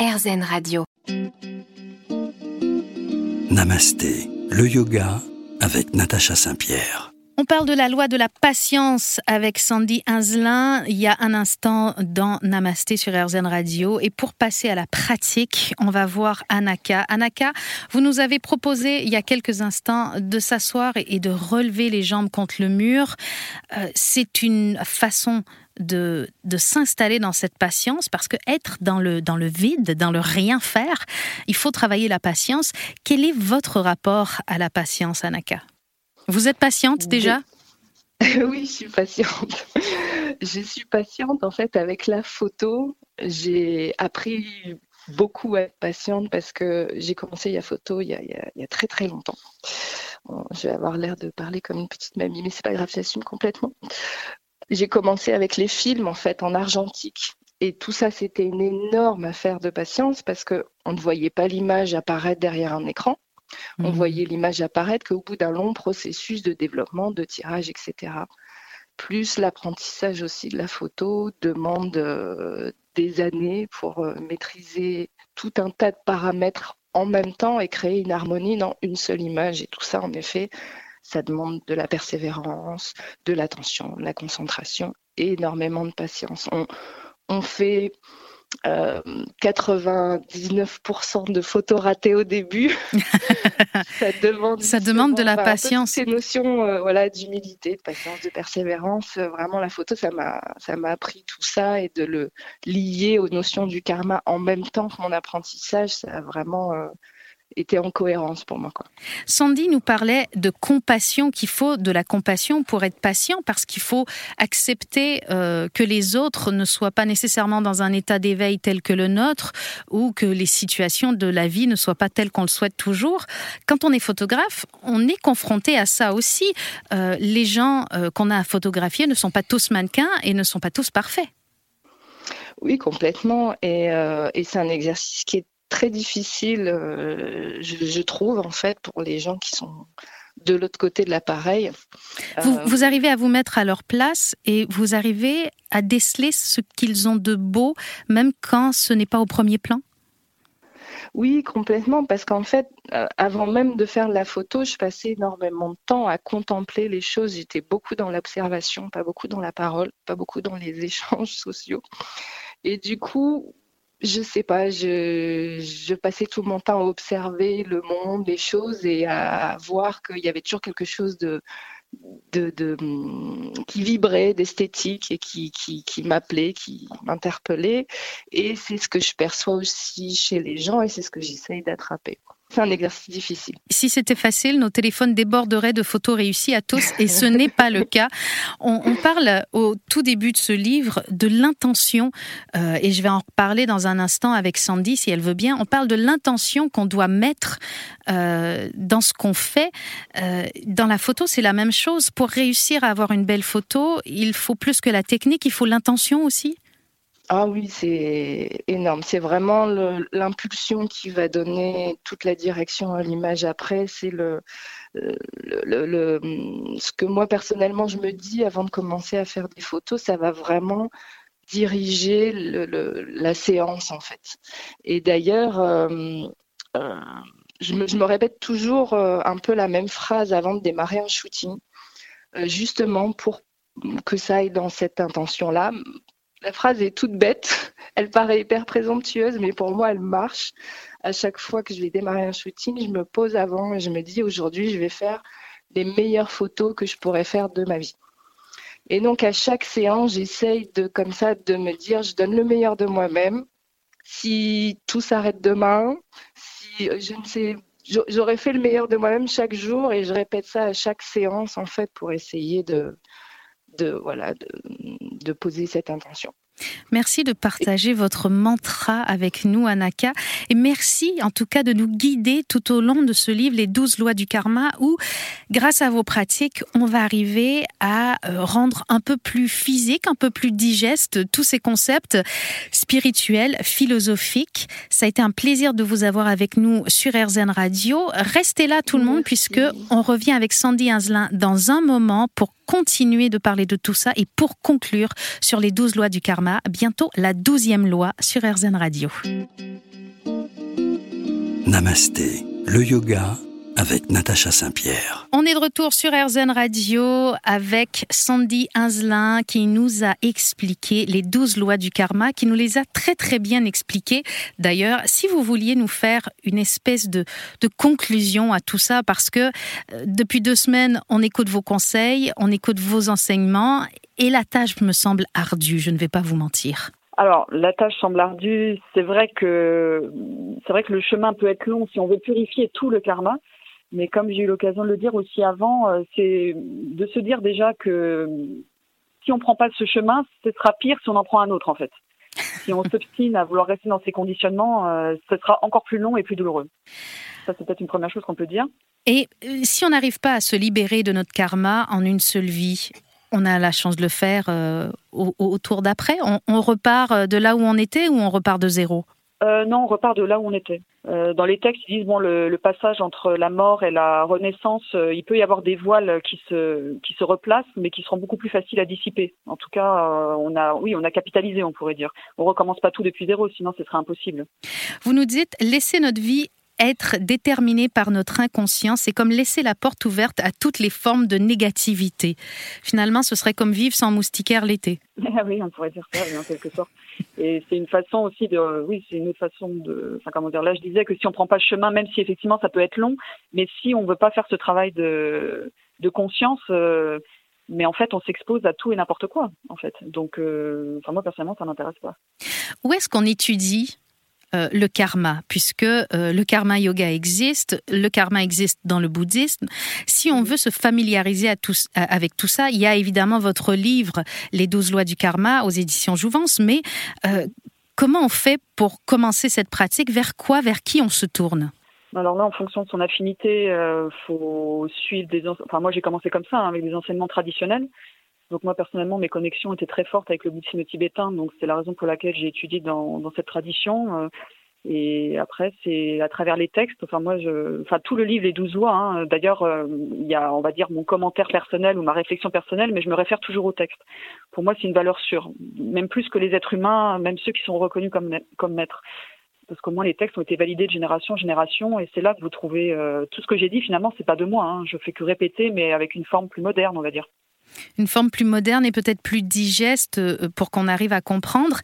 RZN Radio. Namasté, le yoga avec Natacha Saint-Pierre. On parle de la loi de la patience avec Sandy Inzelin il y a un instant dans Namasté sur RZN Radio. Et pour passer à la pratique, on va voir Anaka. Anaka, vous nous avez proposé il y a quelques instants de s'asseoir et de relever les jambes contre le mur. Euh, c'est une façon de, de s'installer dans cette patience parce que être dans le, dans le vide, dans le rien faire, il faut travailler la patience. Quel est votre rapport à la patience, Anaka? Vous êtes patiente déjà? Oui, je suis patiente. je suis patiente en fait avec la photo. J'ai appris beaucoup à être patiente parce que j'ai commencé la photo il y, a, il y a, très très longtemps. je vais avoir l'air de parler comme une petite mamie, mais c'est pas grave, j'assume complètement. J'ai commencé avec les films en fait en argentique. Et tout ça, c'était une énorme affaire de patience parce qu'on ne voyait pas l'image apparaître derrière un écran. On mhm. voyait l'image apparaître qu'au bout d'un long processus de développement, de tirage, etc. Plus l'apprentissage aussi de la photo demande euh, des années pour euh, maîtriser tout un tas de paramètres en même temps et créer une harmonie dans une seule image. Et tout ça, en effet, ça demande de la persévérance, de l'attention, de la concentration et énormément de patience. on fait 99% euh, de photos ratées au début. ça demande, ça demande de la patience. Ces notions euh, voilà, d'humilité, de patience, de persévérance. Euh, vraiment, la photo, ça m'a, ça m'a appris tout ça et de le lier aux notions du karma en même temps que mon apprentissage, ça a vraiment était en cohérence pour moi. Quoi. Sandy nous parlait de compassion, qu'il faut de la compassion pour être patient, parce qu'il faut accepter euh, que les autres ne soient pas nécessairement dans un état d'éveil tel que le nôtre, ou que les situations de la vie ne soient pas telles qu'on le souhaite toujours. Quand on est photographe, on est confronté à ça aussi. Euh, les gens euh, qu'on a à photographier ne sont pas tous mannequins et ne sont pas tous parfaits. Oui, complètement. Et, et c'est un exercice qui est très difficile, euh, je, trouve, en fait, pour les gens qui sont de l'autre côté de l'appareil. Vous, euh, vous, arrivez à vous mettre à leur place et vous arrivez à déceler ce qu'ils ont de beau, même quand ce n'est pas au premier plan? Oui, complètement, parce qu'en fait, euh, avant même de faire la photo, je passais énormément de temps à contempler les choses. J'étais beaucoup dans l'observation, pas beaucoup dans la parole, pas beaucoup dans les échanges sociaux. Et du coup, je sais pas, je, passais tout mon temps à observer le monde, les choses et à voir qu'il y avait toujours quelque chose de, de qui vibrait, d'esthétique et qui, qui, qui m'appelait, qui m'interpellait. Et c'est ce que je perçois aussi chez les gens et c'est ce que j'essaye d'attraper. C'est un exercice difficile. Si c'était facile, nos téléphones déborderaient de photos réussies à tous, et ce n'est pas le cas. On, parle au tout début de ce livre de l'intention, euh, et je vais en reparler dans un instant avec Sandy, si elle veut bien. On parle de l'intention qu'on doit mettre euh, dans ce qu'on fait. Euh, dans la photo, c'est la même chose. Pour réussir à avoir une belle photo, il faut plus que la technique, il faut l'intention aussi. Ah oui, c'est énorme. C'est vraiment l'impulsion qui va donner toute la direction à l'image après. C'est le, le, ce que moi personnellement je me dis avant de commencer à faire des photos, ça va vraiment diriger la séance en fait. Et d'ailleurs, euh, euh, je, me, répète toujours euh, un peu la même phrase avant de démarrer un shooting, justement pour que ça aille dans cette intention-là, la phrase est toute bête, elle paraît hyper présomptueuse, mais pour moi, elle marche. À chaque fois que je vais démarrer un shooting, je me pose avant et je me dis aujourd'hui, je vais faire les meilleures photos que je pourrais faire de ma vie. Et donc, à chaque séance, j'essaye de, comme ça, de me dire, je donne le meilleur de moi-même. Si tout s'arrête demain, si je ne sais, j'aurais fait le meilleur de moi-même chaque jour et je répète ça à chaque séance, en fait, pour essayer de, de, voilà, de, poser cette intention. Merci de partager votre mantra avec nous, Anaka. Et merci en tout cas de nous guider tout au long de ce livre, Les douze lois du karma, où, grâce à vos pratiques, on va arriver à euh, rendre un peu plus physique, un peu plus digeste tous ces concepts spirituels, philosophiques. Ça a été un plaisir de vous avoir avec nous sur RZN Radio. Restez là tout le monde, puisque on revient avec Sandy Inzelin dans un moment pour continuer de parler de tout ça et pour conclure sur les 12 lois du karma, bientôt la 12e loi sur RZN Radio. Namasté, le yoga avec Natacha Saint-Pierre. On est de retour sur RZN Radio avec Sandy Inzelin qui nous a expliqué les douze lois du karma, qui nous les a très très bien expliquées. D'ailleurs, si vous vouliez nous faire une espèce de, de conclusion à tout ça, parce que euh, depuis deux semaines, on écoute vos conseils, on écoute vos enseignements, et la tâche me semble ardue, je ne vais pas vous mentir. Alors, la tâche semble ardue. C'est vrai que c'est vrai que le chemin peut être long si on veut purifier tout le karma. Mais comme j'ai eu l'occasion de le dire aussi avant, euh, c'est de se dire déjà que si on ne prend pas ce chemin, ce sera pire si on en prend un autre en fait. Si on s'obstine à vouloir rester dans ces conditionnements, euh, ce sera encore plus long et plus douloureux. Ça, c'est peut-être une première chose qu'on peut dire. Et euh, si on n'arrive pas à se libérer de notre karma en une seule vie, on a la chance de le faire au, tour d'après? On, repart de là où on était ou on repart de zéro? Euh, non, on repart de là où on était. Euh, dans les textes, ils disent bon le, passage entre la mort et la renaissance, euh, il peut y avoir des voiles qui se qui se replacent, mais qui seront beaucoup plus faciles à dissiper. En tout cas, on a oui, on a capitalisé, on pourrait dire. On recommence pas tout depuis zéro, sinon ce serait impossible. Vous nous dites laisser notre vie être déterminé par notre inconscient, c'est comme laisser la porte ouverte à toutes les formes de négativité. Finalement, ce serait comme vivre sans moustiquaire l'été. Ah oui, on pourrait dire ça, en quelque sorte. Et c'est une façon aussi de, oui, c'est une autre façon de, enfin comment dire. Là, je disais que si on prend pas le chemin, même si effectivement ça peut être long, mais si on veut pas faire ce travail de, de conscience. Euh, mais en fait, on s'expose à tout et n'importe quoi, en fait. Donc, euh, enfin, moi, personnellement, ça m'intéresse pas. Où est-ce qu'on étudie euh, le karma, puisque euh, le karma yoga existe, le karma existe dans le bouddhisme. Si on veut se familiariser avec tout ça, il y a évidemment votre livre Les douze lois du karma aux éditions Jouvence, mais euh, comment on fait pour commencer cette pratique? Vers quoi, vers qui on se tourne? Alors là, en fonction de son affinité, il faut suivre des. Enfin, moi, j'ai commencé comme ça, hein, avec des enseignements traditionnels. Donc moi personnellement, mes connexions étaient très fortes avec le bouddhisme tibétain, donc c'est la raison pour laquelle j'ai étudié dans, dans, cette tradition. Euh, et après, c'est à travers les textes. Enfin moi, je, enfin tout le livre les douze lois. Hein, D'ailleurs, euh, il y a, on va dire, mon commentaire personnel ou ma réflexion personnelle, mais je me réfère toujours au texte. Pour moi, c'est une valeur sûre, même plus que les êtres humains, même ceux qui sont reconnus comme comme maîtres parce qu'au moins les textes ont été validés de génération en génération, et c'est là que vous trouvez euh, tout ce que j'ai dit. Finalement, c'est pas de moi. Hein, je fais que répéter, mais avec une forme plus moderne, on va dire une forme plus moderne et peut-être plus digeste euh, pour qu'on arrive à comprendre.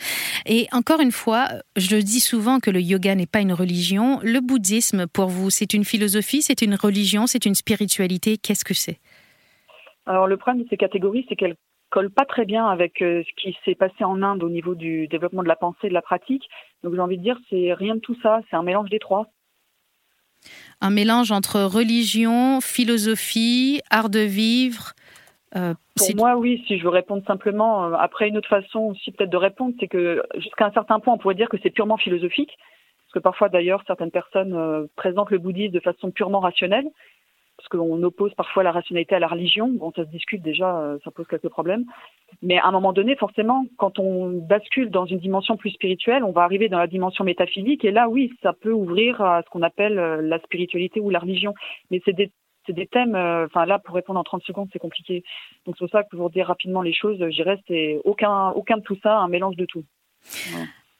Et encore une fois, je le dis souvent que le yoga n'est pas une religion. Le bouddhisme, pour vous, c'est une philosophie, c'est une religion, c'est une spiritualité. Qu'est-ce que c'est? Alors le problème de ces catégories, c'est qu'elles collent pas très bien avec euh, ce qui s'est passé en Inde au niveau du développement de la pensée, de la pratique. Donc j'ai envie de dire, c'est rien de tout ça, c'est un mélange des trois. Un mélange entre religion, philosophie, art de vivre, euh, Pour moi, oui, si je veux répondre simplement, euh, après une autre façon aussi peut-être de répondre, c'est que jusqu'à un certain point, on pourrait dire que c'est purement philosophique, parce que parfois d'ailleurs, certaines personnes euh, présentent le bouddhisme de façon purement rationnelle, parce qu'on oppose parfois la rationalité à la religion. Bon, ça se discute déjà, ça pose quelques problèmes. Mais à un moment donné, forcément, quand on bascule dans une dimension plus spirituelle, on va arriver dans la dimension métaphysique, et là, oui, ça peut ouvrir à ce qu'on appelle la spiritualité ou la religion. Mais c'est des c'est des thèmes, euh, enfin là, pour répondre en 30 secondes, c'est compliqué. Donc c'est pour ça que pour dire rapidement les choses, je dirais c'est aucun, aucun de tout ça, un mélange de tout.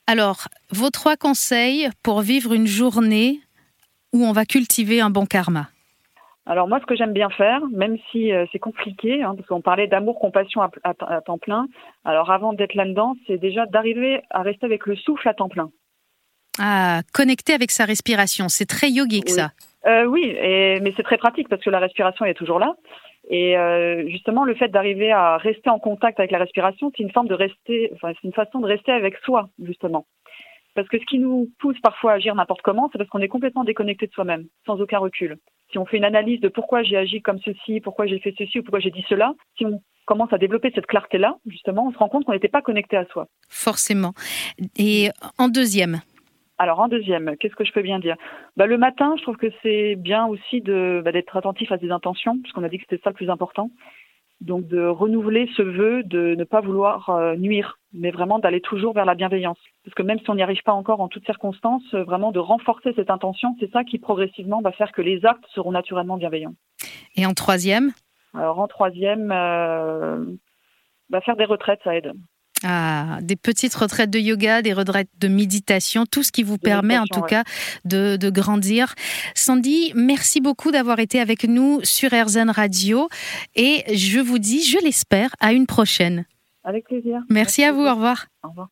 Alors, vos trois conseils pour vivre une journée où on va cultiver un bon karma alors moi, ce que j'aime bien faire, même si euh, c'est compliqué, hein, parce qu'on parlait d'amour, compassion à, temps plein. Alors avant d'être là-dedans, c'est déjà d'arriver à rester avec le souffle à temps plein. Ah, connecter avec sa respiration, c'est très yogique ça. Euh, oui, mais c'est très pratique parce que la respiration est toujours là. Et euh, justement, le fait d'arriver à rester en contact avec la respiration, c'est une forme de rester, enfin, c'est une façon de rester avec soi, justement. Parce que ce qui nous pousse parfois à agir n'importe comment, c'est parce qu'on est complètement déconnecté de soi-même, sans aucun recul. Si on fait une analyse de pourquoi j'ai agi comme ceci, pourquoi j'ai fait ceci ou pourquoi j'ai dit cela, si on commence à développer cette clarté-là, justement, on se rend compte qu'on n'était pas connecté à soi. Forcément. Et en deuxième, alors en deuxième, qu'est-ce que je peux bien dire? Bah, Le matin, je trouve que c'est bien aussi de, bah, d'être attentif à ses intentions, puisqu'on a dit que c'était ça le plus important. Donc de renouveler ce vœu de ne pas vouloir euh, nuire, mais vraiment d'aller toujours vers la bienveillance. Parce que même si on n'y arrive pas encore en toutes circonstances, euh, vraiment de renforcer cette intention, c'est ça qui progressivement va faire que les actes seront naturellement bienveillants. Et en troisième? Alors en troisième, euh, bah, faire des retraites, ça aide. Ah, des petites retraites de yoga, des retraites de méditation, tout ce qui vous permet en tout cas de, de, grandir. Sandy, merci beaucoup d'avoir été avec nous sur RZN Radio et je vous dis, je l'espère, à une prochaine. Avec plaisir. Merci, à vous, au revoir. Au revoir.